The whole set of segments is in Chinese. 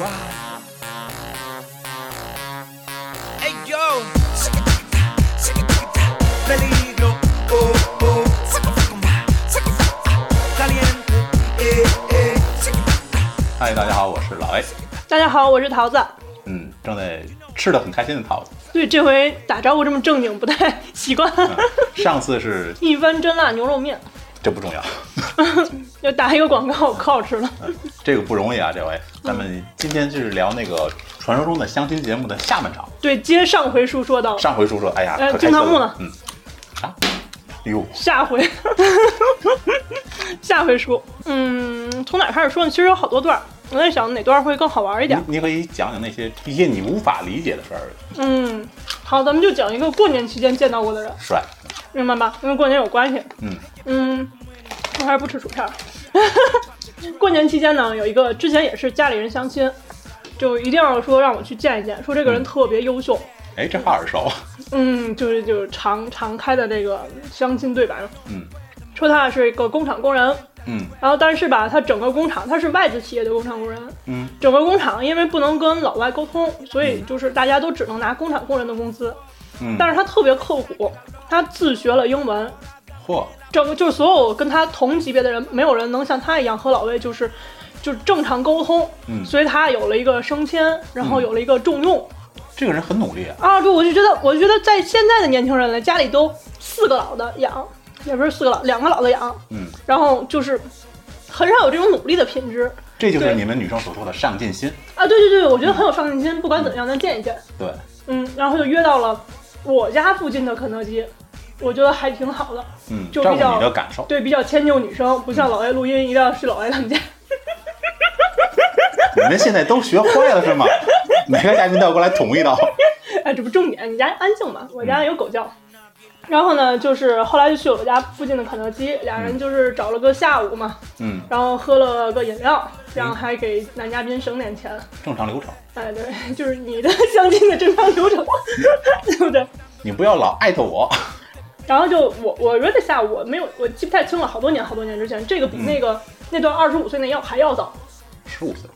Hey yo, peligro, oh oh, caliente, eh eh. 嗨，大家好，我是老 A。大家好，我是桃子。嗯，正在吃的很开心的桃子。对，这回打招呼这么正经不太习惯。嗯，上次是 一番真辣牛肉面，这不重要，要打一个广告，可好吃了。这个不容易啊。这回咱们今天就是聊那个传说中的相亲节目的下半场。对，接上回书说到，上回书说，哎呀，金堂木呢。了嗯，啥？哟，下回，下回书，嗯，从哪儿开始说呢？其实有好多段儿，我在想哪段会更好玩一点。你你可以讲讲那些一些你无法理解的事儿。嗯，好，咱们就讲一个过年期间见到过的人，帅，明白吧？因为过年有关系。嗯嗯，我还是不吃薯片儿。过年期间呢，有一个之前也是家里人相亲，就一定要说让我去见一见，说这个人嗯。特别优秀。哎，这话耳熟。嗯，就是就是常常开的这个相亲对白嘛，嗯。说他是一个工厂工人，嗯。然后但是吧，他整个工厂他是外资企业的工厂工人，嗯。整个工厂因为不能跟老外沟通，所以就是大家都只能拿工厂工人的工资。嗯。但是他特别刻苦，他自学了英文，嚯，整个就是所有跟他同级别的人，没有人能像他一样和老魏就是就是正常沟通，嗯所以他有了一个升迁，然后有了一个重用。这个人很努力啊。啊，对，我就觉得，我就觉得在现在的年轻人来，家里都四个老的养，也不是四个老，两个老的养，嗯，然后就是很少有这种努力的品质这就是你们女生所说的上进心。啊。对对对，我觉得很有上进心，不管怎么样，咱见一见。对，嗯，然后就约到了我家附近的肯德基，我觉得还挺好的，嗯，就比较你的感受。对，比较迁就女生，不像老外录音一定要去老外他们家。你们现在都学坏了是吗？每个嘉宾都要过来捅一刀。哎，这不重点，你家安静嘛，我家有狗叫。然后呢，就是后来就去我家附近的肯德基，俩人就是找了个下午嘛，嗯，然后喝了个饮料，这样还给男嘉宾省点钱。正常流程。哎，对，就是你的相亲的正常流程，对不对？你不要老艾特我。然后就我我约的下午，我没有我记不太清了，好多年好多年之前，这个比嗯那个、那段二十五岁那要还要早。十五岁，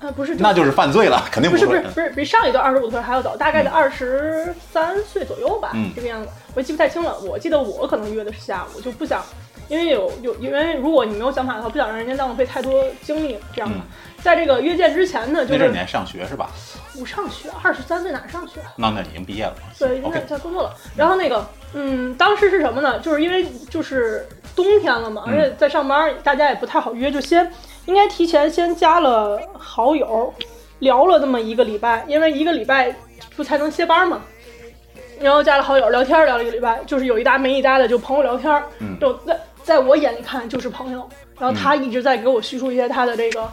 啊，不是，那就是犯罪了，肯定不是不是不是比上一段二十五岁还要早，大概在二十三岁左右吧，嗯这个样子，我记不太清了。我记得我可能约的是下午，就不想，因为有有因为如果你没有想法的话，不想让人家浪费太多精力，这样的。嗯在这个约见之前呢，就是你还上学是吧？不上学，二十三岁哪上学啊？那那已经毕业了。对，应该 OK，在工作了。然后那个，嗯，当时是什么呢？就是因为就是冬天了嘛，嗯而且在上班，大家也不太好约，就先应该提前先加了好友，聊了那么一个礼拜，因为一个礼拜不才能歇班嘛。然后加了好友聊天，聊了一个礼拜，就是有一搭没一搭的就朋友聊天，嗯就在在我眼里看就是朋友。然后他一直在给我叙述一些他的这个，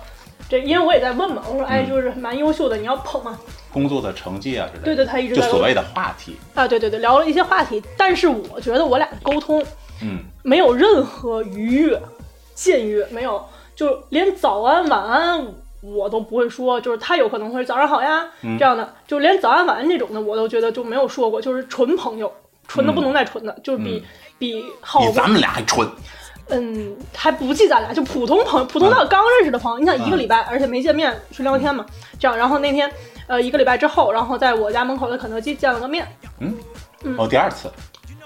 这因为我也在问嘛，我说哎，嗯就是蛮优秀的，你要捧吗。工作的成绩啊之类的。对对，他一直在问就所谓的话题。啊，对对对，聊了一些话题，但是我觉得我俩的沟通嗯没有任何愉悦、僭越，没有，就连早安、晚安我都不会说，就是他有可能会早上好呀、嗯这样的，就连早安晚安那种的我都觉得就没有说过，就是纯朋友，纯的不能再纯的，就是比、嗯比好过比咱们俩还纯。嗯，还不计咱俩，就普通朋友，普通到刚认识的朋友。你想一个礼拜，而且没见面，纯聊天嘛，这样。然后那天，呃，一个礼拜之后，然后在我家门口的肯德基见了个面，嗯嗯，哦，第二次。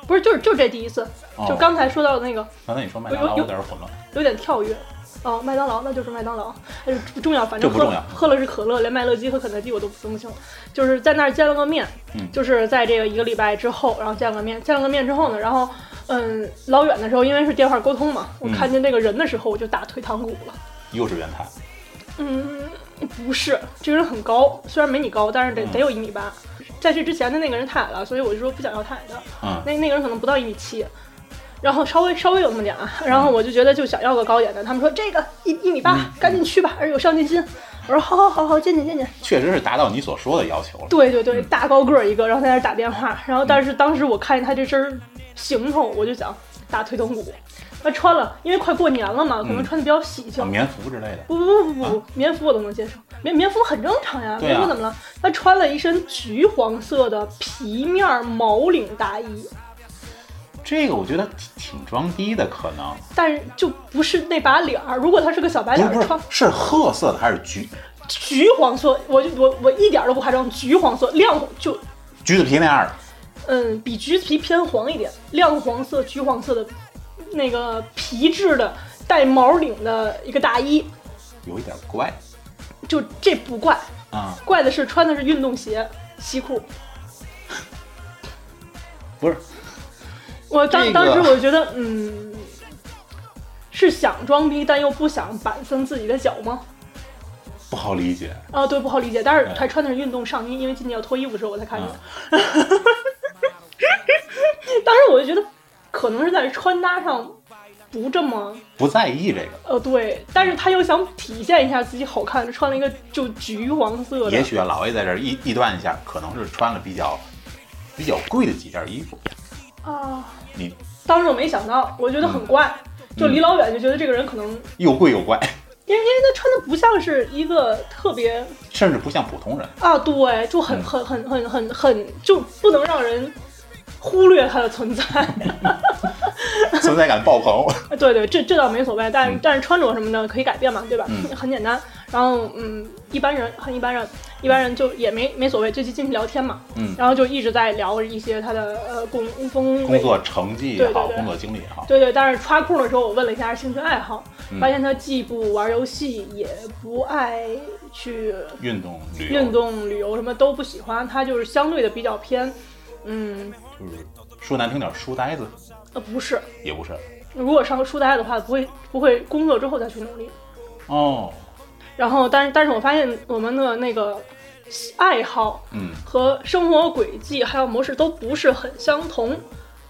不是，就是就是这第一次，哦就刚才说到的那个刚才你说麦当劳有点混乱。有点跳跃。哦，麦当劳那就是麦当劳，哎，不重要，反正喝重要喝了是可乐，连麦乐鸡和肯德基我都分不清。就是在那儿见了个面，嗯就是在这个一个礼拜之后，然后见了个面，见了个面之后呢，然后嗯，老远的时候因为是电话沟通嘛，我嗯看见这个人的时候我就打退堂鼓了。又是原台。嗯，不是，这个人很高，虽然没你高，但是得嗯得有一米八。在这之前的那个人太矮了，所以我就说不想要太矮的。嗯那那个人可能不到一米七，然后稍微稍微有那么点啊，然后我就觉得就想要个高点的，他们说这个一一米八，赶紧去吧，而且有上进心。我说好好好好，见见见见。确实是达到你所说的要求了。对对对，大高个儿一个，然后在那儿打电话，然后但是当时我看见他这身行头，我就想打退堂鼓。他穿了，因为快过年了嘛，可能嗯穿的比较喜庆啊，。棉服之类的。不不不不不，棉服我都能接受，棉棉服很正常呀。啊棉服怎么了？他穿了一身橘黄色的皮面毛领大衣，这个我觉得挺挺装逼的，可能。但是就不是那把脸儿。如果他是个小白脸儿，穿是褐色的还是橘？橘黄色，我就我我一点儿都不夸张，橘黄色，亮就橘子皮那样的，嗯，比橘子皮偏黄一点，亮黄色、橘黄色的，那个皮质的带毛领的一个大衣，有一点怪。就这不怪，啊、怪的是穿的是运动鞋、西裤。不是我当、这个当时我觉得，嗯，是想装逼，但又不想板森自己的脚吗？不好理解。啊，对，不好理解。但是他穿的是运动上衣，因为今天要脱衣服的时候我才看见 当时我就觉得，可能是在穿搭上不这么不在意这个，呃对，但是他又想体现一下自己好看，穿了一个就橘黄色的。也许啊老 A 在这儿臆臆断一下，可能是穿了比较比较贵的几件衣服。啊，你当时我没想到，我觉得很怪，就离老远就觉得这个人可能，又贵又怪，因为因为他穿的不像是一个特别甚至不像普通人。啊，对，就很嗯很很很很很就不能让人忽略他的存在。存在感爆棚。对对，这这倒没所谓，但、嗯但是穿着什么的可以改变嘛，对吧？嗯很简单。然后嗯，一般人很一般人，一般人就也没没所谓，就进去聊天嘛。嗯，然后就一直在聊一些他的呃工工工作成绩也好，工作经历也好，对对，但是插空的时候，我问了一下兴趣爱好，嗯发现他既不玩游戏，也不爱去运动旅游运动、旅游，什么都不喜欢。他就是相对的比较偏，嗯，就是说难听点，书呆子呃，不是。也不是。如果上个书呆的话，不会不会工作之后再去努力。哦，然后，但是但是我发现我们的那个爱好嗯，和生活轨迹还有模式都不是很相同。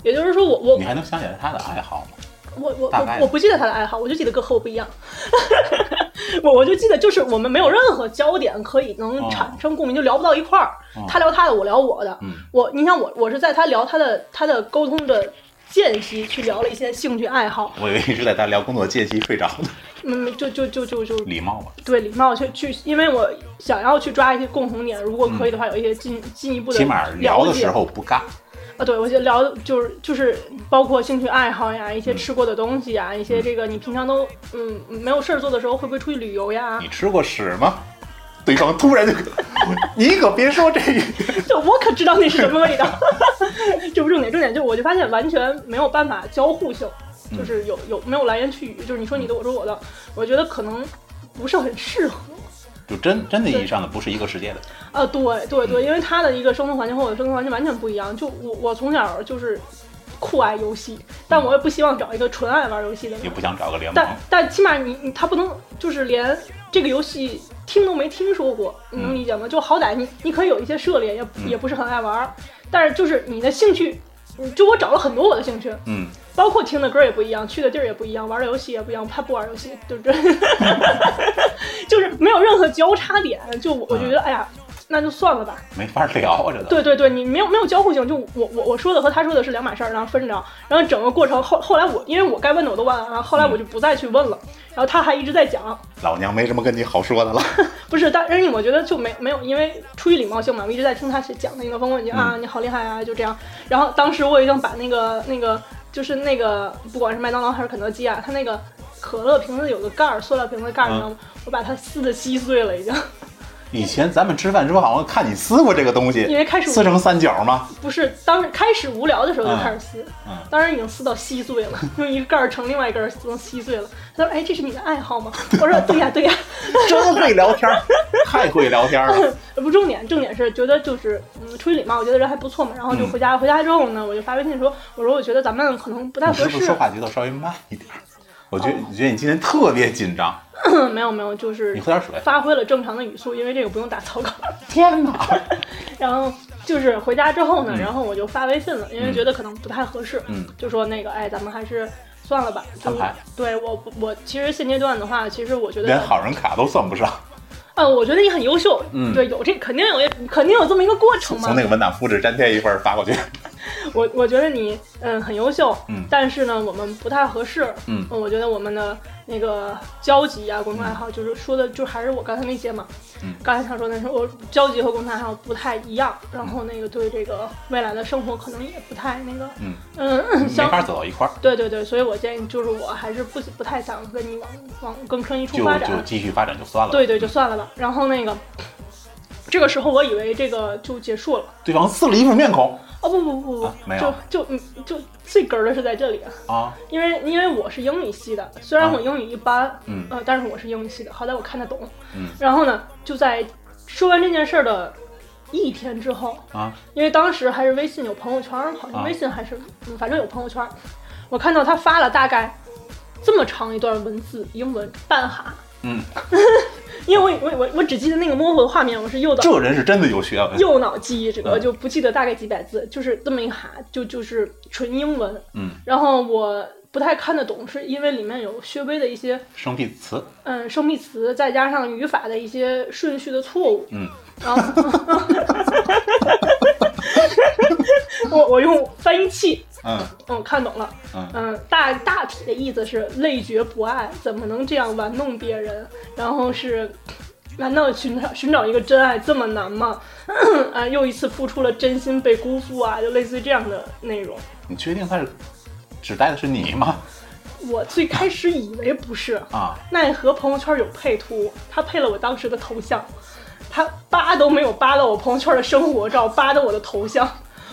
也就是说我，我你还能想起来他的爱好吗？我我我我不记得他的爱好，我就记得跟和我不一样。我我就记得就是我们没有任何焦点可以能哦产生共鸣，就聊不到一块儿。哦他聊他的，我聊我的。嗯我你想我我是在他聊他的他的沟通的间隙去聊了一些兴趣爱好，我以为一直在他聊工作间隙睡着的，嗯，就就就就就礼貌嘛。对礼貌去去，因为我想要去抓一些共同点，如果可以的话，有一些进进一步的起码聊的时候不尬。啊，对我觉得聊的就是就是包括兴趣爱好呀，一些嗯吃过的东西呀，一些这个你平常都嗯没有事儿做的时候，会不会出去旅游呀你？吃过屎吗？对方突然就，你可别说这个。就我可知道那是什么味道，这不重点，重点就我就发现完全没有办法交互性，嗯就是有有没有来言去语，就是你说你的，我说我的，我觉得可能不是很适合。就真真的意义上的不是一个世界的。啊，对对嗯对，因为他的一个生存环境和我的生存环境完全不一样。就我我从小就是酷爱游戏，但我也不希望找一个纯爱玩游戏的人。也不想找个联盟但。但起码你你他不能就是连这个游戏听都没听说过，你能嗯理解吗？就好歹你你可以有一些涉猎，也嗯也不是很爱玩，但是就是你的兴趣，嗯就我找了很多我的兴趣，嗯，包括听的歌也不一样，去的地儿也不一样，玩的游戏也不一样，他不玩游戏，对不对？就是没有任何交叉点，就我我就觉得，哎呀，那就算了吧。没法聊这个。对对对，你没有没有交互性，就我我我说的和他说的是两码事儿，然后分着，然后整个过程后后来我因为我该问的我都问了，然后后来我就不再去问了，然后他还一直在讲，老娘没什么跟你好说的了。不是，但是我觉得就没没有，因为出于礼貌性嘛，我一直在听他讲那个风问题嗯啊，你好厉害啊，就这样。然后当时我已经把那个那个就是那个不管是麦当劳还是肯德基啊，它那个可乐瓶子有个盖儿，塑料瓶子盖儿，嗯你知道吗？我把它撕的稀碎了已经，以前咱们吃饭时候好像看你撕过这个东西，因为开始撕成三角吗？不是当时开始无聊的时候就开始撕，嗯当时已经撕到稀碎了，用一个盖儿盛另外一个盖儿撕成稀碎了。他说：“哎，这是你的爱好吗？”我说：“对呀，对呀。”真会聊天儿，太会聊天了。不重点，重点是觉得就是嗯，出于礼貌，我觉得人还不错嘛。然后就回家，回家之后呢，我就发微信说，我说我觉得咱们可能不太合适你是不是。说话节奏稍微慢一点儿？我觉得，你觉得你今天特别紧张。没有没有，就是你喝点水。发挥了正常的语速，因为这个不用打草稿。天哪！然后就是回家之后呢，嗯然后我就发微信了，因为嗯觉得可能不太合适，嗯就说那个哎，咱们还是算了吧。对我我其实现阶段的话，其实我觉得连好人卡都算不上。呃，我觉得你很优秀，嗯对，有这肯定有肯定有这么一个过程嘛从。那个文档复制粘贴一份儿发过去。我我觉得你嗯很优秀，嗯但是呢我们不太合适，嗯我觉得我们的那个交集啊，共同爱好，就是说的就还是我刚才那些嘛，嗯刚才想说的是我交集和共同爱好不太一样，然后那个对这个未来的生活可能也不太那个，嗯 嗯，没相法走到一块儿，对对对，所以我建议就是我还是不不太想跟你往往更深一处发展就，继续发展就算了。对对，就算了吧。然后那个，这个时候我以为这个就结束了。对方撕了一副面孔哦不不不不，啊没有。就就嗯就最根儿的是在这里，啊，因为因为我是英语系的，虽然啊我英语一般，嗯。呃，但是我是英语系的，好歹我看得懂。嗯。然后呢，就在说完这件事儿的一天之后，啊。因为当时还是微信有朋友圈儿，好像啊。微信还是、嗯反正有朋友圈儿，我看到他发了大概这么长一段文字，英文半哈。嗯，因为我我我我只记得那个模糊的画面，我是右脑这人是真的有学问。右脑记忆这个，嗯就不记得大概几百字，就是这么一哈，就就是纯英文。嗯，然后我不太看得懂，是因为里面有薛微的一些生僻词，嗯生僻词，再加上语法的一些顺序的错误。嗯，然后 我我用翻译器，嗯嗯，看懂了。嗯嗯，大大体的意思是累觉不爱，怎么能这样玩弄别人？然后是，难道寻找寻找一个真爱这么难吗？啊，又一次付出了真心被辜负啊，就类似于这样的内容。你确定他是指代的是你吗？我最开始以为不是，啊，奈何朋友圈有配图，他配了我当时的头像，他扒都没有扒到我朋友圈的生活照，扒到我的头像。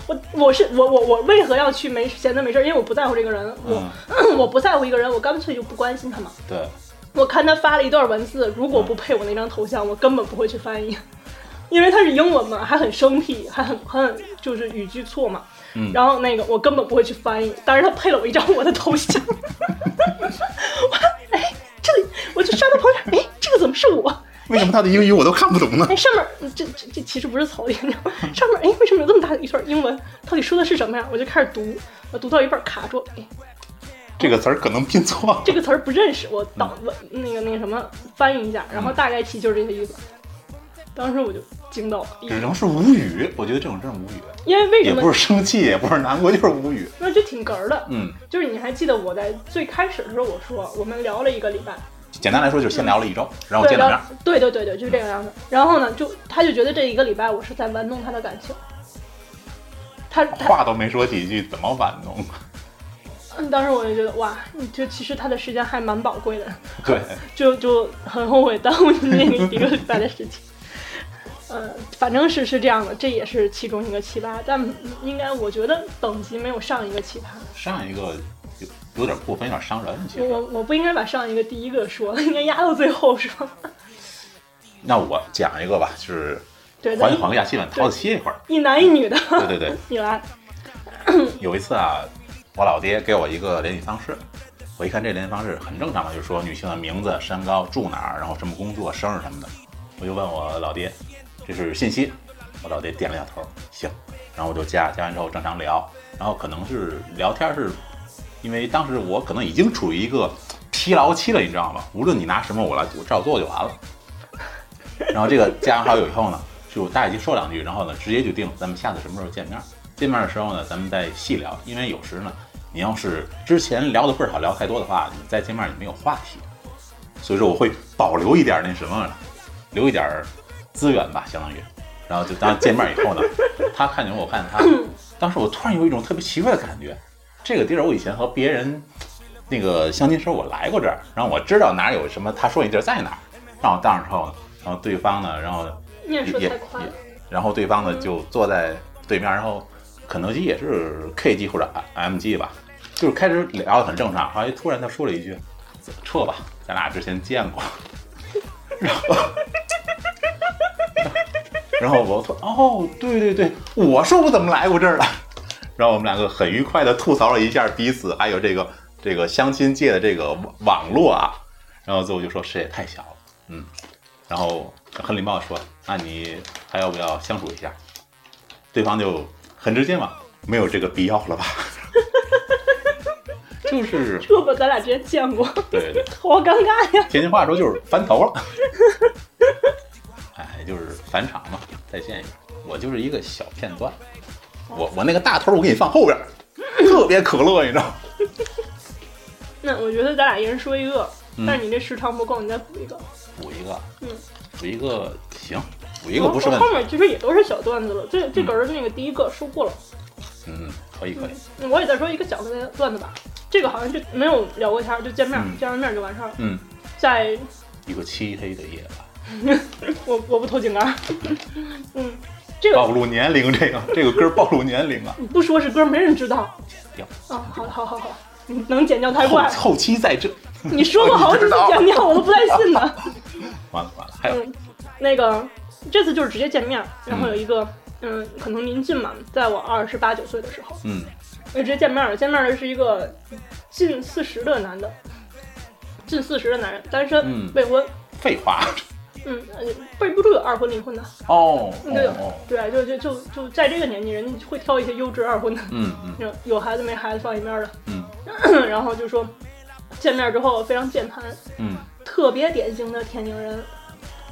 我我是我我我为何要去没闲着没事儿？因为我不在乎这个人，我、我不在乎一个人，我干脆就不关心他嘛。对，我看他发了一段文字，如果不配我那张头像，我根本不会去翻译，因为他是英文嘛，还很生僻，还很很就是语句错嘛。嗯然后那个我根本不会去翻译，但是他配了我一张我的头像，我哎这里我就刷到朋友圈，哎这个怎么是我？为什么他的英语我都看不懂呢？哎上面这这这其实不是草地，你知道吗？上面哎为什么有这么大的一段英文？到底说的是什么呀？我就开始读，我读到一半卡住，哎这个词儿可能拼错了。这个词儿不认识，我导文那个那个什么翻译一下，然后大概其就是这个意思。当时我就惊到了，只能是无语，我觉得这种真是无语，因为为什么也不是生气，也不是难过，就是无语。那就挺哏儿的。嗯，就是你还记得我在最开始的时候我说我们聊了一个礼拜，简单来说就是先聊了一周，然后见了面。对对对对，就是这个样子。然后呢，就他就觉得这一个礼拜我是在玩弄他的感情。他他话都没说几句，怎么玩弄？嗯，当时我就觉得哇，你就其实他的时间还蛮宝贵的，对，就就很后悔耽误你那个一个礼拜的事情。呃，反正是是这样的，这也是其中一个奇葩，但应该我觉得等级没有上一个奇葩。上一个有有点过分，有点伤人。其实，我我我不应该把上一个第一个说，应该压到最后是吧？那我讲一个吧，就是对，缓咱一缓一下气氛，掏歇一会儿。一男一女的，对对对，你来，有一次啊，我老爹给我一个联系方式，我一看这联系方式很正常嘛，就是说女性的名字、身高、住哪儿，然后什么工作、生日什么的。我就问我老爹，这是信息。我老爹点了下头，行。然后我就加，加完之后正常聊，然后可能是聊天是，因为当时我可能已经处于一个疲劳期了，你知道吗？无论你拿什么我来，我照做就完了。然后这个加完好友以后呢，就大概就说两句，然后呢直接就定咱们下次什么时候见面。见面的时候呢，咱们再细聊，因为有时呢，你要是之前聊的倍儿好，聊太多的话，你再见面也没有话题，所以说我会保留一点那什么，留一点资源吧，相当于。然后就当见面以后呢，他看见我，我看见他，当时我突然有一种特别奇怪的感觉，这个地儿我以前和别人那个相亲时候我来过这儿，然后我知道哪有什么，他说那地儿在哪儿，让我到那儿之后，然后对方呢，然后也也也，然后对方呢就坐在对面，然后肯德基也是 K G 或者 M G 吧，就是开始聊得很正常，后来突然他说了一句：“撤吧，咱俩之前见过。”然后，然后我说：“哦，对对对，我说我怎么来过这儿了？”然后我们两个很愉快的吐槽了一下彼此，还有这个这个相亲界的这个网网络啊。然后最后就说：“世界太小了，嗯。”然后很礼貌地说：“那你还要不要相处一下？”对方就很直接嘛，没有这个必要了吧？就是 这吧，咱俩之前见过，对对，好尴尬呀。天津话说就是翻头了。哎，就是返场嘛，再见一个。我就是一个小片段，我我那个大头我给你放后边儿，特别可乐，你知道吗？那我觉得咱俩一人说一个，嗯但是你这时长不够，你再补一个。补一个，嗯，补一个行，补一个不是问题。后面其实也都是小段子了，这这根儿那个第一个说过了。嗯，可以可以。嗯我也再说一个小的段子吧，这个好像就没有聊过天儿，就见面、嗯见完面就完事儿了。嗯，在一个漆黑的夜晚，我我不偷井盖儿，嗯，这个暴露年龄，这个这个歌暴露年龄啊！你不说是歌，没人知道。掉啊，好好好好，你能剪掉太后快了。后期在这，你说过好几次剪掉，我都不太信的。完了完了，还有嗯，那个这次就是直接见面，然后有一个嗯，可能临近嘛，在我二十八九岁的时候，嗯就直接见面了。见面的是一个近四十的男的，近四十的男人，单身，嗯未婚，废话 嗯，呃背不住有二婚离婚的，哦嗯对哦哦，对，就就就就在这个年纪，人家会挑一些优质二婚的，嗯嗯 有有孩子没孩子放一边儿的，嗯 然后就说见面之后非常健谈，嗯，特别典型的天津人，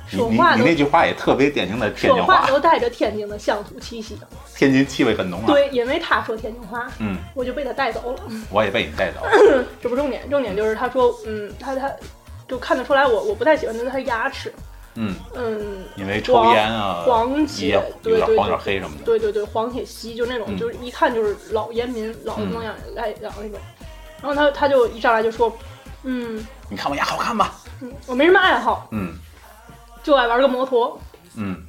说话那句话也特别典型的天津话，都带着天津的乡土气息。天津气味很浓啊。，对，因为他说天津话，嗯，我就被他带走了。我也被你带走了。这不重点，重点就是他说，嗯，他他就看得出来我我不太喜欢的是他牙齿，嗯，嗯，因为抽烟啊，黄血也，有对对黄点对。黑什么的。对对对，黄铁锡就那种，嗯就是一看就是老烟民、老能养爱养那种。然后他他就一上来就说，嗯你看我牙好看吧？嗯，我没什么爱好，嗯就爱玩个摩托。嗯，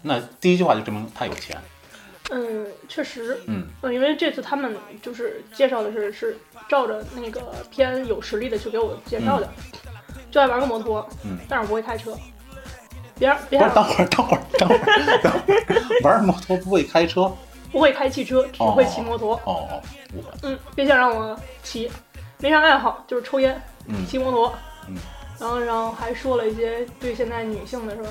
那第一句话就证明他有钱。嗯，确实，嗯嗯，因为这次他们就是介绍的是是照着那个偏有实力的去给我介绍的，就爱玩个摩托，嗯，但是我不会开车。别让别不是，等会儿，等会儿，等会儿，等会儿，玩摩托不会开车？不会开汽车，只会骑摩托。嗯，别想让我骑，没啥爱好，就是抽烟、嗯骑摩托。嗯，然后然后还说了一些对现在女性的是吧？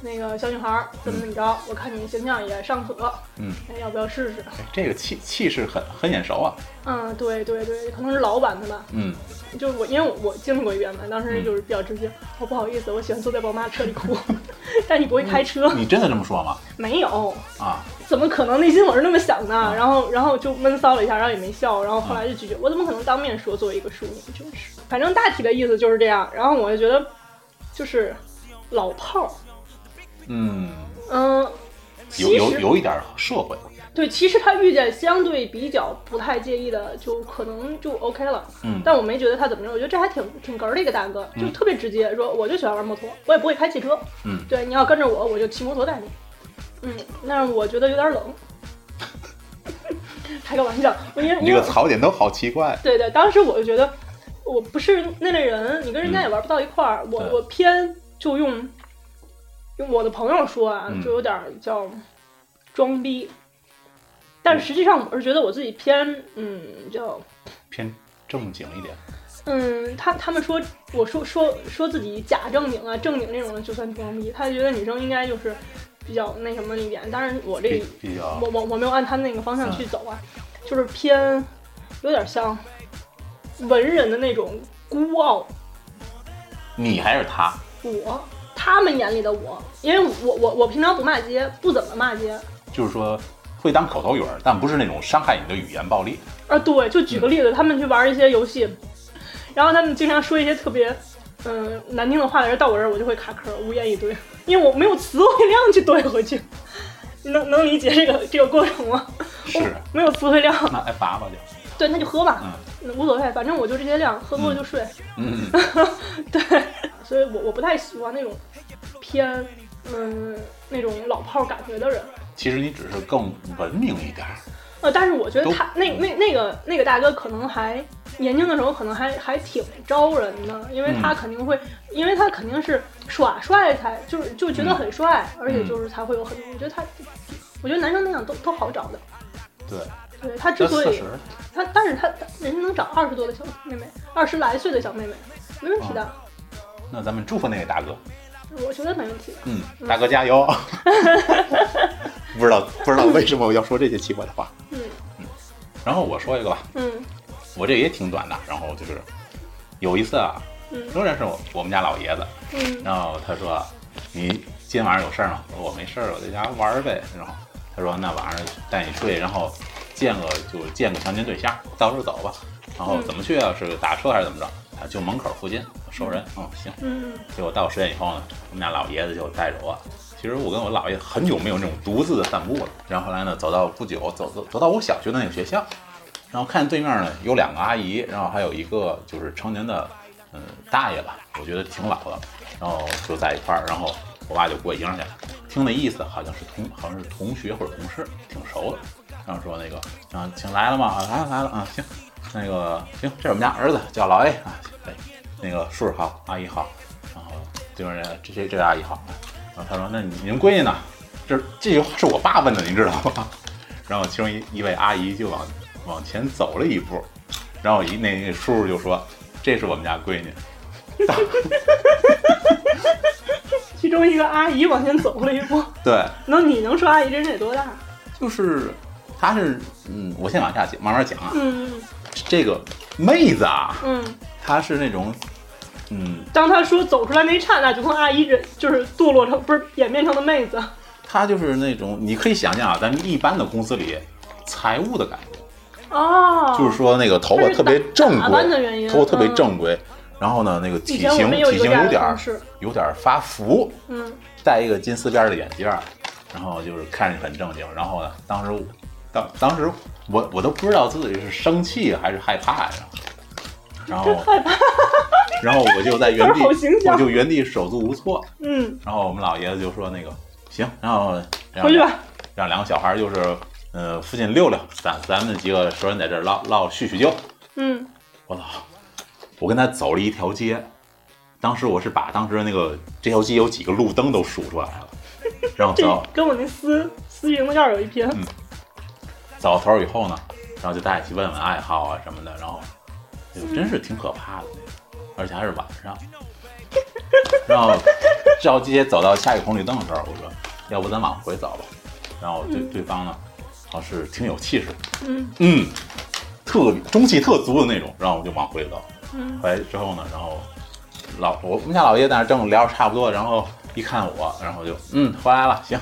那个小女孩儿怎么怎么着，我看你形象也尚可，嗯，哎，要不要试试？哎，这个气气势很很眼熟啊。嗯，对对对，可能是老版的吧。嗯就是我，因为我我经历过一遍嘛，当时就是比较直接。我、不好意思，我喜欢坐在宝马车里哭，但你不会开车，你真的这么说吗？没有，啊，怎么可能？内心我是那么想的，啊然后然后就闷骚了一下，然后也没笑，然后后来就拒绝。我怎么可能当面说作为一个淑女？就是，反正大体的意思就是这样。然后我就觉得，就是老炮儿，嗯，嗯，有有有一点社会。对，其实他遇见相对比较不太介意的，就可能就 OK 了。嗯但我没觉得他怎么着，我觉得这还挺挺哏儿的一个大哥，就嗯特别直接，说我就喜欢玩摩托，我也不会开汽车。嗯对，你要跟着我，我就骑摩托带你。嗯，但是我觉得有点冷。开个玩笑，我因为你这个槽点都好奇怪。对对，当时我就觉得我不是那类人，你跟人家嗯也玩不到一块儿。我我偏就用用我的朋友说啊，嗯就有点儿叫装逼。但是实际上，我是觉得我自己偏嗯叫偏正经一点。嗯，他他们说我说说说自己假正经啊，正经那种的就算装逼。他觉得女生应该就是比较那什么一点，但是我这比比较我我我没有按他那个方向去嗯走啊，就是偏有点像文人的那种孤傲。你还是他？我他们眼里的我，因为我我我平常不骂街，不怎么骂街就是说会当口头语儿，但不是那种伤害你的语言暴力。啊。对，就举个例子，他们去玩一些游戏，然后他们经常说一些特别嗯、难听的话的人，到我这儿我就会卡壳，无言以对，因为我没有词汇量去怼回去。能能理解这个这个过程吗？是，没有词汇量，那哎拔吧就。对，那就喝吧，无所谓，反正我就这些量，喝多了就睡。嗯，对，所以我我不太喜欢那种偏嗯那种老炮儿感觉的人。其实你只是更文明一点儿。呃，但是我觉得他那那那个那个大哥可能还年轻的时候可能还还挺招人的，因为他嗯肯定会，因为他肯定是耍帅才就是就觉得很帅，而且就是才会有很多。我觉得他，我觉得男生那样都都好找的。对，对他之所以他，但是他他人家能找二十多的小妹妹，二十来岁的小妹妹，没问题的，那咱们祝福那位大哥。我觉得没问题。嗯，大哥加油！不知道不知道为什么我要说这些奇怪的话。嗯然后我说一个吧，嗯我这也挺短的。然后就是有一次啊，嗯仍然是我我们家老爷子，嗯然后他说：“你今天晚上有事儿吗？”我说：“我没事儿，我在家玩儿呗。”然后他说那晚上带你睡，然后见个就见个相亲对象，到时候走吧。然后嗯怎么去啊？是打车还是怎么着？啊，就门口附近收人。嗯，行。嗯结果到十点以后呢，我们家老爷子就带着我。其实我跟我姥爷很久没有那种独自的散步了。然后后来呢，走到不久，走走走到我小学的那个学校，然后看见对面呢有两个阿姨，然后还有一个就是成年的嗯大爷吧，我觉得挺老的，然后就在一块儿，然后我爸就过去迎上去了，听那意思好像是同好像是同学或者同事，挺熟的。然后说那个啊，请来了吗？啊，来了来了啊，行，那个行，这是我们家儿子，叫老 A 啊，哎，那个叔叔好，阿姨好，然后对面这这这这阿姨好，然后他说那你您闺女呢？这这句话是我爸问的，您知道吗？然后其中一一位阿姨就往往前走了一步，然后一那那叔叔就说这是我们家闺女，其中一个阿姨往前走了一步，对，那你能说阿姨这人得多大？就是她是嗯，我先往下讲，慢慢讲啊，嗯这个妹子啊，嗯，她是那种嗯。当她说走出来那一刹那，就从阿姨人就是堕落成不是演变成的妹子。她就是那种，你可以想象啊，咱们一般的公司里财务的感觉，哦，就是说那个头发特别正规，头发特别嗯正规，然后呢，那个体型体型有点有点儿发福，嗯戴一个金丝边儿的眼镜儿，然后就是看着很正经。然后呢，当时当当时我我都不知道自己是生气还是害怕呀，然后害怕，然后我就在原地 我就原地手足无措。嗯，然后我们老爷子就说那个行，然后让回去吧。让两个小孩儿就是呃附近溜溜，咱咱们几个熟人在这儿唠唠叙叙旧。嗯，我操！我跟他走了一条街，当时我是把当时那个这条街有几个路灯都数出来了，然后跟我那私私营的院儿有一拼。嗯走到头儿以后呢，然后就大家一起问问爱好啊什么的，然后就真是挺可怕的那个，而且还是晚上。然后照街走到下一个红绿灯的时候，我说要不咱往回走吧。然后对对方呢，好像是挺有气势，嗯嗯，特中气特足的那种，然后我就往回走。嗯回来之后呢，然后老我们家老爷在那正聊着差不多，然后一看我，然后就嗯回来了，行，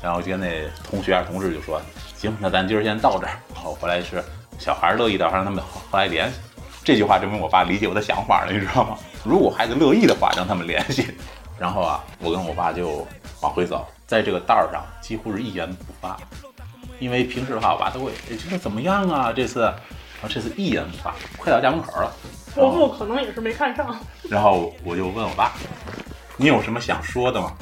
然后就跟那同学啊同事就说，行，那咱今儿先到这儿。然后回来是小孩乐意的话，让他们后来联系。这句话证明我爸理解我的想法了，你知道吗？如果孩子乐意的话，让他们联系。然后啊，我跟我爸就往回走，在这个道儿上几乎是一言不发，因为平时的话，我爸都会，哎，这次怎么样啊？这次，然后这次一言不发，快到家门口了，伯父可能也是没看上，然后我就问我爸：“你有什么想说的吗？”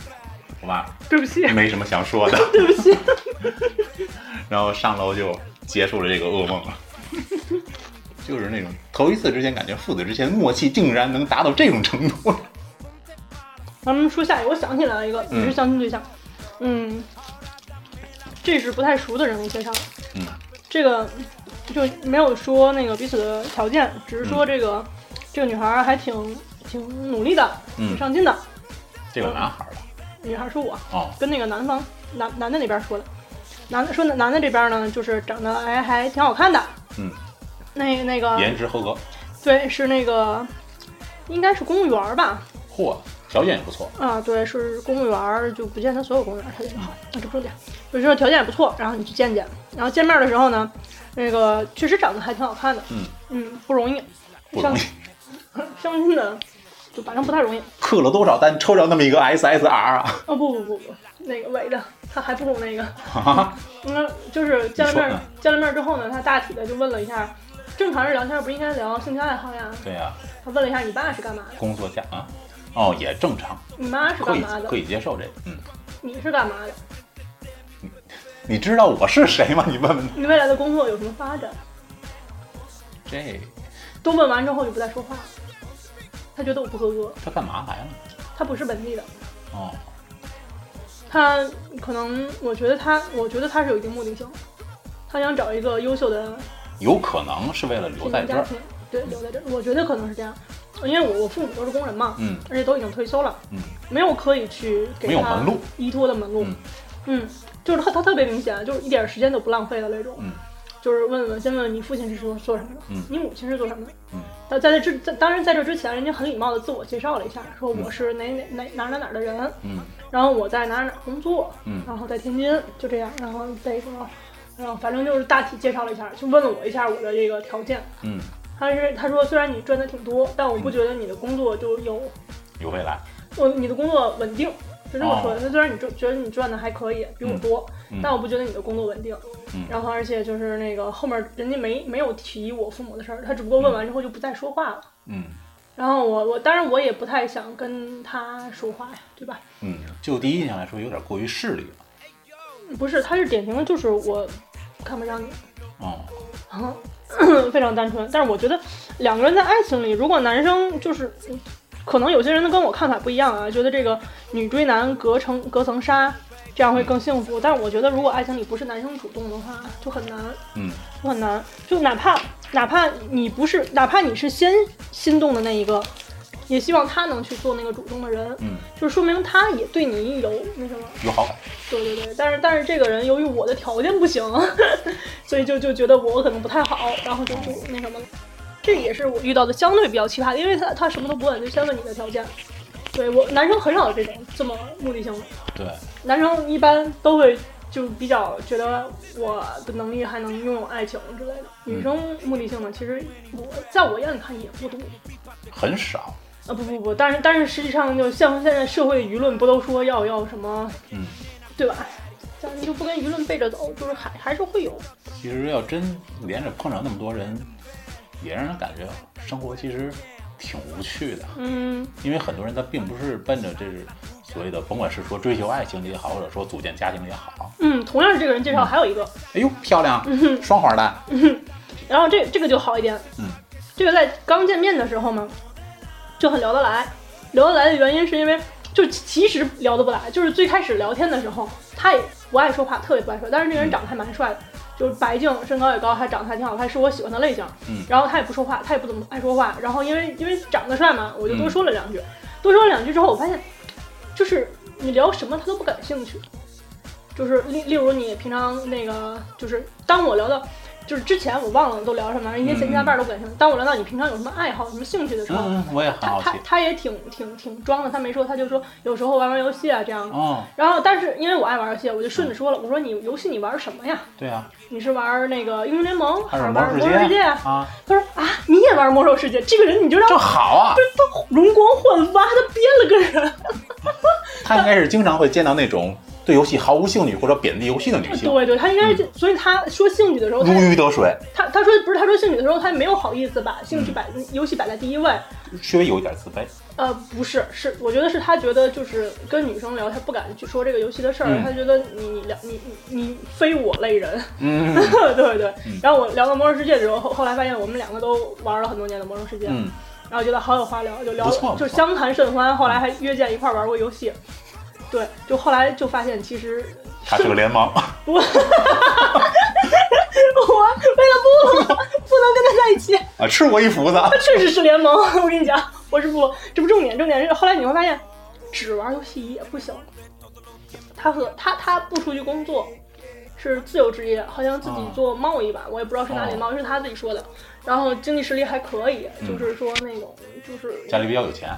我爸对不起，没什么想说的，对不起。然后上楼就结束了这个噩梦了。就是那种头一次之前感觉父子之间默契竟然能达到这种程度。咱们说下一个，我想起来了一个，也是相亲对象，嗯，这是不太熟的人物介绍，嗯这个就没有说那个彼此的条件，只是说这个、这个女孩还挺挺努力的，嗯挺上进的。这个男孩儿吧，女孩儿是我，哦，跟那个男方男男的那边说的，男的说男的这边呢，就是长得哎还挺好看的，嗯，那那个颜值合格，对是那个应该是公务员吧，嚯，条件也不错，啊，对，是公务员，就不见他所有公务员条件都好，那这不重点，就是说条件也不错，然后你去见见，然后见面的时候呢，那个确实长得还挺好看的，嗯。嗯，不容易，不容易。相亲 的就反正不太容易。氪了多少单抽着那么一个 SSR 啊？哦不不不不，那个伪的，他还不如那个，哈哈，嗯，就是见了面见了面之后呢，他大体的就问了一下，正常人聊天不应该聊兴趣爱好呀？对呀、他问了一下你爸是干嘛的，工作家啊，哦，也正常，你妈是干嘛的可，以接受这个。嗯，你是干嘛的？你知道我是谁吗？你问问你未来的工作有什么发展？这都问完之后就不再说话了，他觉得我不合格，他干嘛来了？他不是本地的，哦，他可能我觉得他，我觉得他是有一定目的性，他想找一个优秀的有可能是为了留在这儿。对，留在这儿，我觉得可能是这样，因为我我父母都是工人嘛，嗯而且都已经退休了，嗯，没有可以去给他依托的门路，嗯。嗯就是他他特别明显，就是一点时间都不浪费的那种，嗯。就是问问先问问你父亲是做做什么的，嗯。你母亲是做什么的，嗯在在这之在当然在这之前，人家很礼貌的自我介绍了一下，说我是哪哪哪哪哪哪的人，嗯然后我在哪儿哪工作，嗯然后在天津，就这样，然后这个，然后反正就是大体介绍了一下，就问了我一下我的这个条件。嗯，他是他说虽然你赚的挺多，但我不觉得你的工作就有有未来。我你的工作稳定，就这么说的。虽然你赚觉得你赚的还可以，比我多，嗯但我不觉得你的工作稳定。嗯然后而且就是那个后面人家没没有提我父母的事儿，他只不过问完之后就不再说话了。嗯然后我我当然我也不太想跟他说话呀，对吧？嗯，就第一印象来说，有点过于势利了。不是，他是典型的就是我看不上你，哦，啊，非常单纯。但是我觉得两个人在爱情里，如果男生就是，嗯可能有些人的跟我看法不一样啊，觉得这个女追男隔层隔层纱，这样会更幸福。但是我觉得如果爱情里不是男生主动的话，就很难，嗯就很难。就哪怕哪怕你不是，哪怕你是先心动的那一个，也希望他能去做那个主动的人，嗯，就说明他也对你有那什么。有好感。对对对，但是但是这个人由于我的条件不行，所以就就觉得我可能不太好，然后就就那什么了。这也是我遇到的相对比较奇葩的，因为他他什么都不问，就先问你的条件。对我男生很少有这种这么目的性的，对，男生一般都会就比较觉得我的能力还能拥有爱情之类的。女生目的性的，其实我在我眼里看也不多。很少。啊不不不，但是但是实际上就像现在社会舆论不都说要要什么，嗯，对吧？就不跟舆论背着走，就是还还是会有。其实要真连着碰上那么多人，也让人感觉生活其实挺无趣的。嗯，因为很多人他并不是奔着这是所谓的，甭管是说追求爱情也好，或者说组建家庭也好。嗯，同样是这个人介绍，还有一个，哎呦，漂亮，双黄蛋。然后这这个就好一点，嗯，这个在刚见面的时候嘛，就很聊得来。聊得来的原因是因为，就其实聊得不来，就是最开始聊天的时候，他也不爱说话，特别不爱说，但是那个人长得还蛮帅的，就是白净，身高也高，还长得还挺好看，是我喜欢的类型。嗯然后他也不说话，他也不怎么爱说话。然后因为因为长得帅嘛，我就多说了两句。多说了两句之后，我发现，就是你聊什么他都不感兴趣。就是例例如你平常那个，就是当我聊到，就是之前我忘了都聊什么，一些闲七杂八都不感兴趣。当我聊到你平常有什么爱好、什么兴趣的时候，嗯，我也很他他好奇。他也挺挺挺装的，他没说，他就说有时候玩玩游戏啊这样然后，但是因为我爱玩游戏，我就顺着说了，我说你游戏你玩什么呀？对啊，你是玩那个英雄联盟还还是是玩魔兽世界啊？啊，他说啊，你也玩魔兽世界？这个人你就让这好啊。他容光焕发，他变了个人。他应该是经常会见到那种对游戏毫无兴趣或者贬低游戏的女性，对对，他应该是，所以他说兴趣的时候，他如鱼得水，他他说不是他说兴趣的时候，他没有好意思把兴趣摆、嗯游戏摆在第一位。稍微有一点自卑。呃，不是，是我觉得是他觉得就是跟女生聊，他不敢去说这个游戏的事儿，嗯他觉得你你聊你你你非我类人。嗯 对对嗯。然后我聊到魔兽世界之后，后后来发现我们两个都玩了很多年的魔兽世界，嗯，然后觉得好有话聊，就聊就相谈甚欢，后来还约见一块儿玩过游戏。对，就后来就发现其实他是个联盟。我 我为了部落不能跟他在一起，啊，吃过一斧子。他确实是联盟。我跟你讲，我是部落，这不重点，重点是后来你会发现，只玩游戏也不行。他和他他不出去工作，是自由职业，好像自己哦做贸易吧，我也不知道是哪里贸易，是他自己说的。然后经济实力还可以，就是说那种就是家里比较有钱。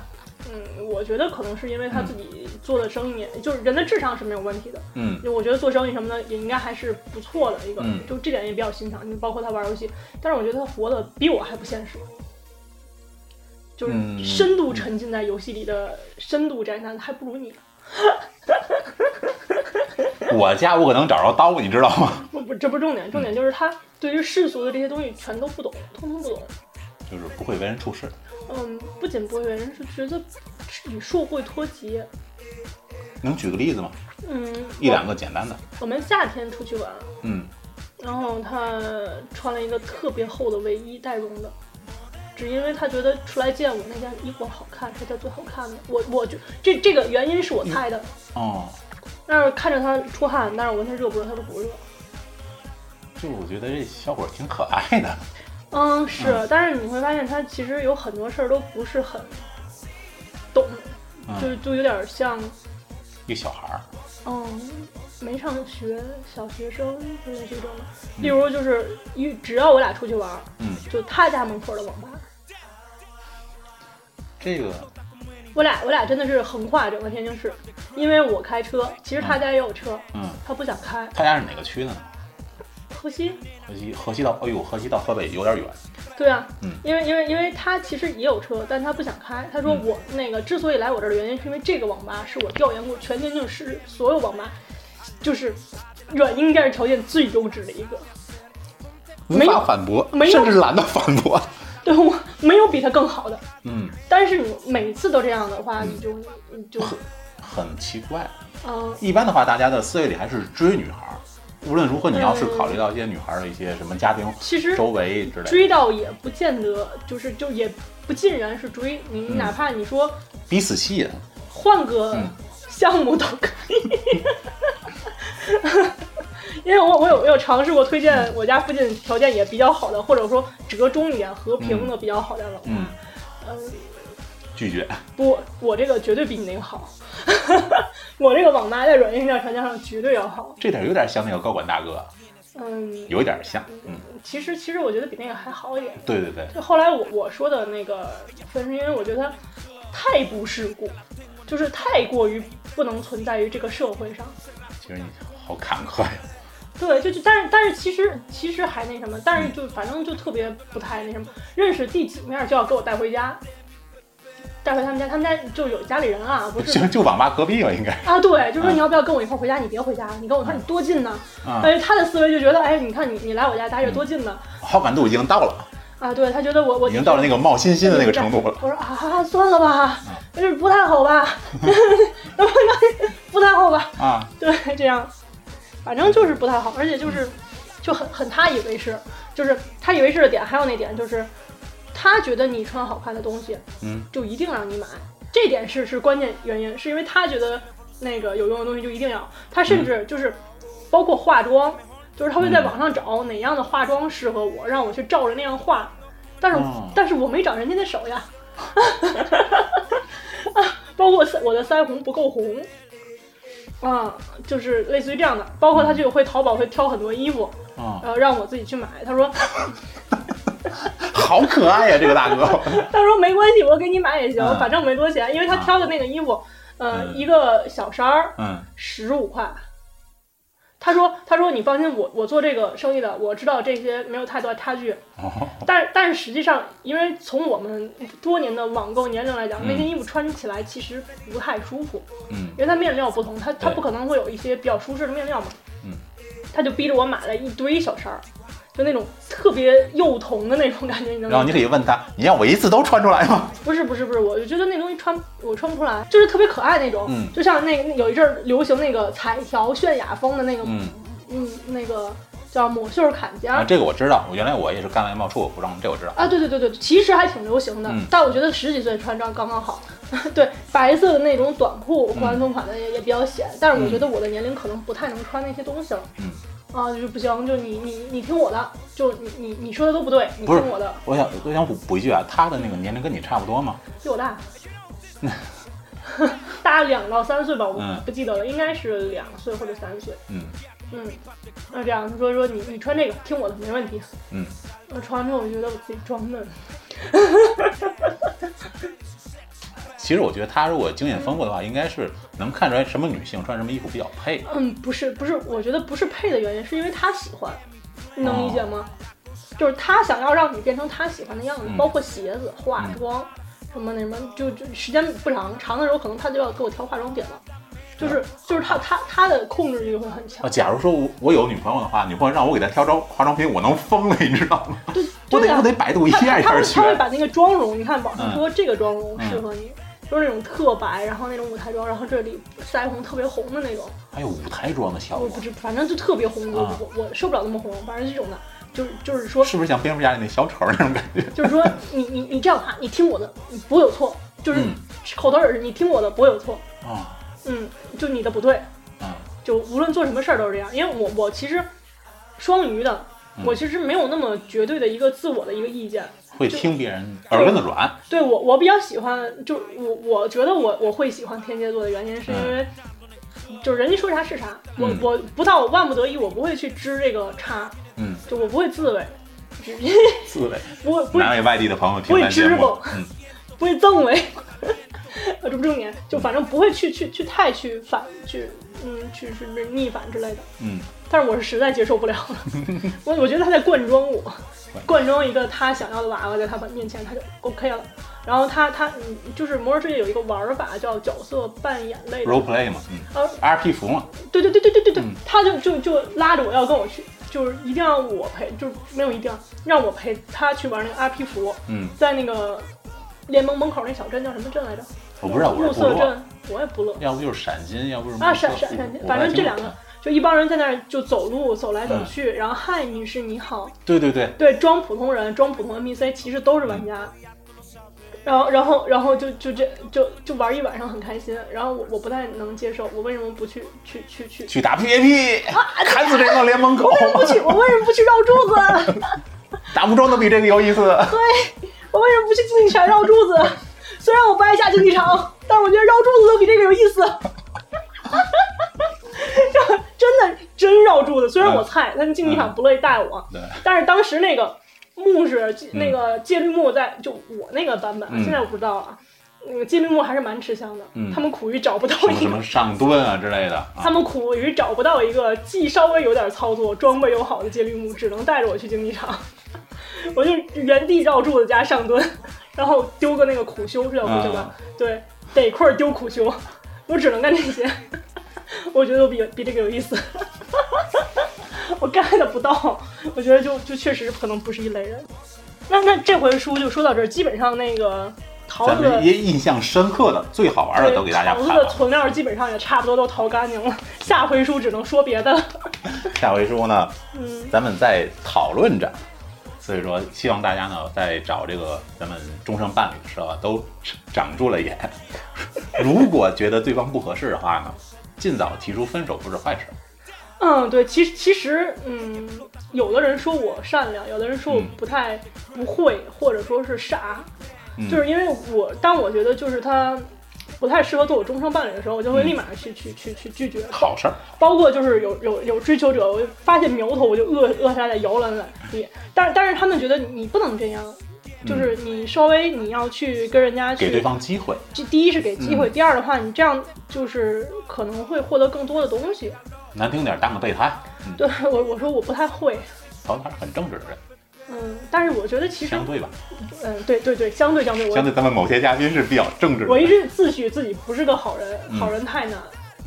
嗯，我觉得可能是因为他自己做的生意，就是人的智商是没有问题的。嗯就我觉得做生意什么的也应该还是不错的一个，嗯就这点也比较欣赏。就包括他玩游戏，但是我觉得他活的比我还不现实，就是嗯深度沉浸在游戏里的深度宅男还不如你。我家我可能找着刀，你知道吗？不不，这不是重点，重点就是他对于世俗的这些东西全都不懂，通通不懂。就是不会为人处事。嗯，不仅不会为人，是觉得语数会脱节。能举个例子吗？嗯，一两个简单的。我们夏天出去玩，嗯然后他穿了一个特别厚的卫衣，带绒的，只因为他觉得出来见我那件衣服好看，是他最好看的。我我就这这个原因是我猜的，哦，但是看着他出汗，但是我问他热不热，他说不热。就我觉得这小伙挺可爱的。嗯，是，但是你会发现他其实有很多事儿都不是很懂，就嗯，就有点像，一个小孩儿。嗯，没上学小学生之类这种例如就是一只要我俩出去玩，嗯就他家门口的网吧，这个我俩我俩真的是横跨整个天津市，因为我开车，其实他家也有车，嗯，他不想开。他家是哪个区的呢？河西，河西河西到哎呦，河西到河北有点远。对啊，嗯因为因为因为他其实也有车，但他不想开。他说嗯我那个之所以来我这儿的原因，是因为这个网吧是我调研过全天津市所有网吧，就是软硬件条件最优质的一个。无没法反驳，甚至懒得反驳。对我没有比他更好的，嗯，但是你每次都这样的话，嗯你就你就很奇怪。嗯。一般的话，大家的思维里还是追女孩儿。无论如何，你要是考虑到一些女孩儿的一些什么家庭其实周围之类的，追到也不见得，就是就也不尽然是追你，嗯哪怕你说彼此吸引。换个嗯项目都可以。因为我我有我有尝试过推荐我家附近条件也比较好的，或者说折中一点、和平的比较好的网吧。嗯，嗯，拒绝。不，我这个绝对比你那个好。我这个网吧在软硬件条件上绝对要好。这点有点像那个高管大哥，嗯，有一点像。嗯，其实其实我觉得比那个还好一点。对对对，就后来我我说的那个分是因为我觉得它太不世故，就是太过于不能存在于这个社会上。其实你好坎坷呀。对，就就但是但是其实其实还那什么，但是就反正就特别不太那什么，认识第几面就要给我带回家，带回他们家，他们家就有家里人啊，不是就就网吧隔壁吧，应该。啊，对，就说嗯你要不要跟我一块儿回家？你别回家，你跟我说你多近呢？啊、哎，他的思维就觉得，哎，你看你你来我家待着多近呢？好感度已经到了，啊，对他觉得我我已经到了那个冒心心的那个程度了。我说啊，算了吧，就是不太好吧，不太好吧？啊，对，这样，反正就是不太好，而且就是就很很他以为是，就是他以为是的点，还有那点就是，他觉得你穿好看的东西，嗯，就一定让你买，这点是是关键原因，是因为他觉得那个有用的东西就一定要，他甚至就是包括化妆，就是他会在嗯网上找哪样的化妆适合我，让我去照着那样画，但是、哦。但是我没长人家的手呀。啊，包括我的腮红不够红，啊，就是类似于这样的。包括他就会淘宝会挑很多衣服，啊，呃，让我自己去买。他说，好可爱呀，这个大哥。他说没关系，我给你买也行，嗯反正没多钱，因为他啊挑的那个衣服，呃，嗯一个小衫儿嗯十五块。他说：“他说你放心，我我做这个生意的，我知道这些没有太多差距。哦，但但是实际上，因为从我们多年的网购年龄来讲，嗯那件衣服穿起来其实不太舒服。嗯因为它面料不同，它它不可能会有一些比较舒适的面料嘛。嗯，他就逼着我买了一堆小衫儿，就那种特别幼童的那种感觉，你知道吗然后你？可以问他，你让我一次都穿出来吗？不是不是不是，我就觉得那东西穿我穿不出来，就是特别可爱那种，嗯就像那个有一阵儿流行那个彩条泫雅风的那个，嗯嗯那个叫抹袖坎肩啊，儿。这个我知道，我原来我也是干外贸出口服装，这我知道。啊，对对对对，其实还挺流行的，嗯但我觉得十几岁穿这样刚刚好。对，白色的那种短裤，嗯宽松款的也也比较显，但是我觉得我的年龄可能不太能穿那些东西了。嗯，啊，就是不行，就你你你听我的，就你你你说的都不对，你不是听我的，我想我想补补一句啊，他的那个年龄跟你差不多吗？比我大，大两到三岁吧，我嗯不记得了，应该是两岁或者三岁。嗯嗯，那这样他说说你你穿这个，听我的没问题。嗯，我穿完之后，我觉得我自己装嫩。其实我觉得他如果经验丰富的话，应该是能看出来什么女性穿什么衣服比较配。嗯，不是不是，我觉得不是配的原因，是因为他喜欢，你能理解吗？就是他想要让你变成他喜欢的样子，嗯包括鞋子、化妆，什么那什么，就就时间不长，长的时候可能他就要给我挑化妆品了，就是就是他他他的控制欲会很强啊，。假如说我我有女朋友的话，女朋友让我给她挑妆化妆品，我能疯了，你知道吗？对 我得我得百度一他下一他会下去他。会把那个妆容，你看网上嗯说这个妆容嗯适合你，就是那种特白，然后那种舞台妆，然后这里腮红特别红的那种，还有舞台妆的效果我不，知，反正就特别红，我啊我我受不了那么红，反正这种的，就是就是说是不是像蝙蝠侠里那小丑那种感觉？就是说 你你你这样看，你听我的，你不会有错，就是嗯口头儿是你听我的不会有错，啊。嗯，就你的不对，啊。就无论做什么事儿都是这样，因为我我其实双鱼的，嗯我其实没有那么绝对的一个自我的一个意见，会听别人耳根子软。对我，我比较喜欢，就我我觉得我我会喜欢天蝎座的原因，是因为、就是人家说啥是啥，我嗯我不到万不得已，我不会去支这个叉，嗯，就我不会自卫，只刺猬。不会不会哪位外地的朋友不会听咱节目支棱？嗯 不会赠为，呃，这不重点，就反正不会去去去太去反去嗯去是是逆反之类的。嗯，但是我是实在接受不了了，我我觉得他在灌装我，灌装一个他想要的娃娃在他面前，他就 OK 了。然后他他嗯，就是《魔兽世界》有一个玩法叫角色扮演类的，role play 嘛，嗯。呃，，RP 服嘛，对对对对对对对，嗯。他就就就拉着我要跟我去，就是一定要我陪，就是没有一定让我陪他去玩那个 RP 服，嗯，在那个联盟门口那小镇叫什么镇来着？我不知道，我暮色镇，我也不乐。要不就是闪金，要不是啊，闪闪闪金，反正这两个就一帮人在那儿就走路走来走嗯去，然后嗨女士你好，对对对，对，装普通人装普通 NPC 其实都是玩家。然后，然后，然后就就这就就玩一晚上很开心。然后我我不太能接受，我为什么不去去去去去打 PVP，砍死这个联盟狗，不去？我为什么不去绕柱子？打木桩都比这个有意思。对，我为什么不去竞技场绕柱子？虽然我不爱下竞技场，但是我觉得绕柱子都比这个有意思。这真的真绕柱子，虽然我菜，但是竞技场不乐意带我。对，但是当时那个木是那个戒律木在就我那个版本，嗯现在我不知道了。那个戒律木还是蛮吃香的，嗯他们苦于找不到一个什么上盾啊之类的，啊，他们苦于找不到一个既稍微有点操作、装备又好的戒律木，只能带着我去竞技场。我就原地绕柱子加上蹲，然后丢个那个苦修是叫苦修吧？对，得块儿丢苦修，我只能干这些。我觉得我比比这个有意思。我 get 不到，我觉得就就确实可能不是一类人。那那这回书就说到这儿，基本上那个桃咱子的们也印象深刻的、最好玩的都给大家桃子的看了。存料基本上也差不多都淘干净了，下回书只能说别的了。下回书呢，嗯，咱们再讨论着。所以说，希望大家呢在找这个咱们终生伴侣的时候啊，都长住了眼。如果觉得对方不合适的话呢，尽早提出分手不是坏事。嗯，对，其实其实，嗯，有的人说我善良，有的人说我嗯不太不会，或者说是傻，嗯就是因为我当我觉得就是他不太适合做我终生伴侣的时候，我就会嗯立马去、去去去拒绝。好事儿，包括就是有有有追求者，我就发现苗头，我就扼扼杀在摇篮里。但是但是他们觉得你不能这样，就是你稍微你要去跟人家去给对方机会。这第一是给机会，嗯第二的话，你这样就是可能会获得更多的东西。难听点，当个备胎。嗯，对我我说我不太会，曹他是很正直的人，嗯，但是我觉得其实相对吧，嗯，对对对，相对相对，我相对咱们某些嘉宾是比较正直的我一。直自诩自己不是个好人，嗯好人太难。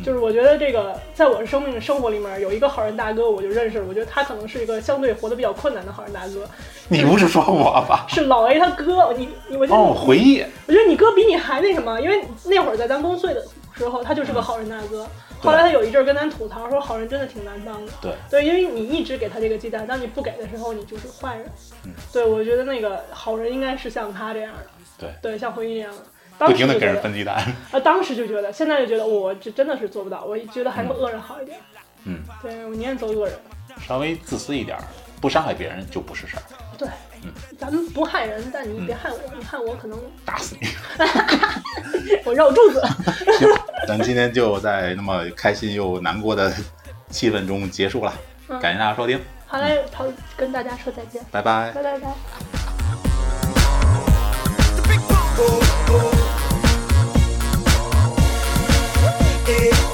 嗯就是我觉得这个，在我的生命生活里面有一个好人大哥，我就认识了。我觉得他可能是一个相对活得比较困难的好人大哥，你不是说我吧？是老 A 他哥。你你我觉得、哦，回忆，我觉得你哥比你还那什么，因为那会儿在咱公岁的时候，他就是个好人大哥。后来他有一阵儿跟咱吐槽说，好人真的挺难当的。对对，因为你一直给他这个鸡蛋，当你不给的时候，你就是坏人。嗯对，我觉得那个好人应该是像他这样的，对，对，像回忆这样的。不停的给人分鸡蛋啊！当时就觉得，现在就觉得，我这真的是做不到。我觉得还是恶人好一点。嗯，对我宁愿做恶人，稍微自私一点，不伤害别人就不是事儿。对，嗯，咱们不害人，但你别害我，你害我可能打死你，我绕柱子。行，咱今天就在那么开心又难过的气氛中结束了。感谢大家收听，好嘞，跑跟大家说再见，拜拜，拜拜拜。it.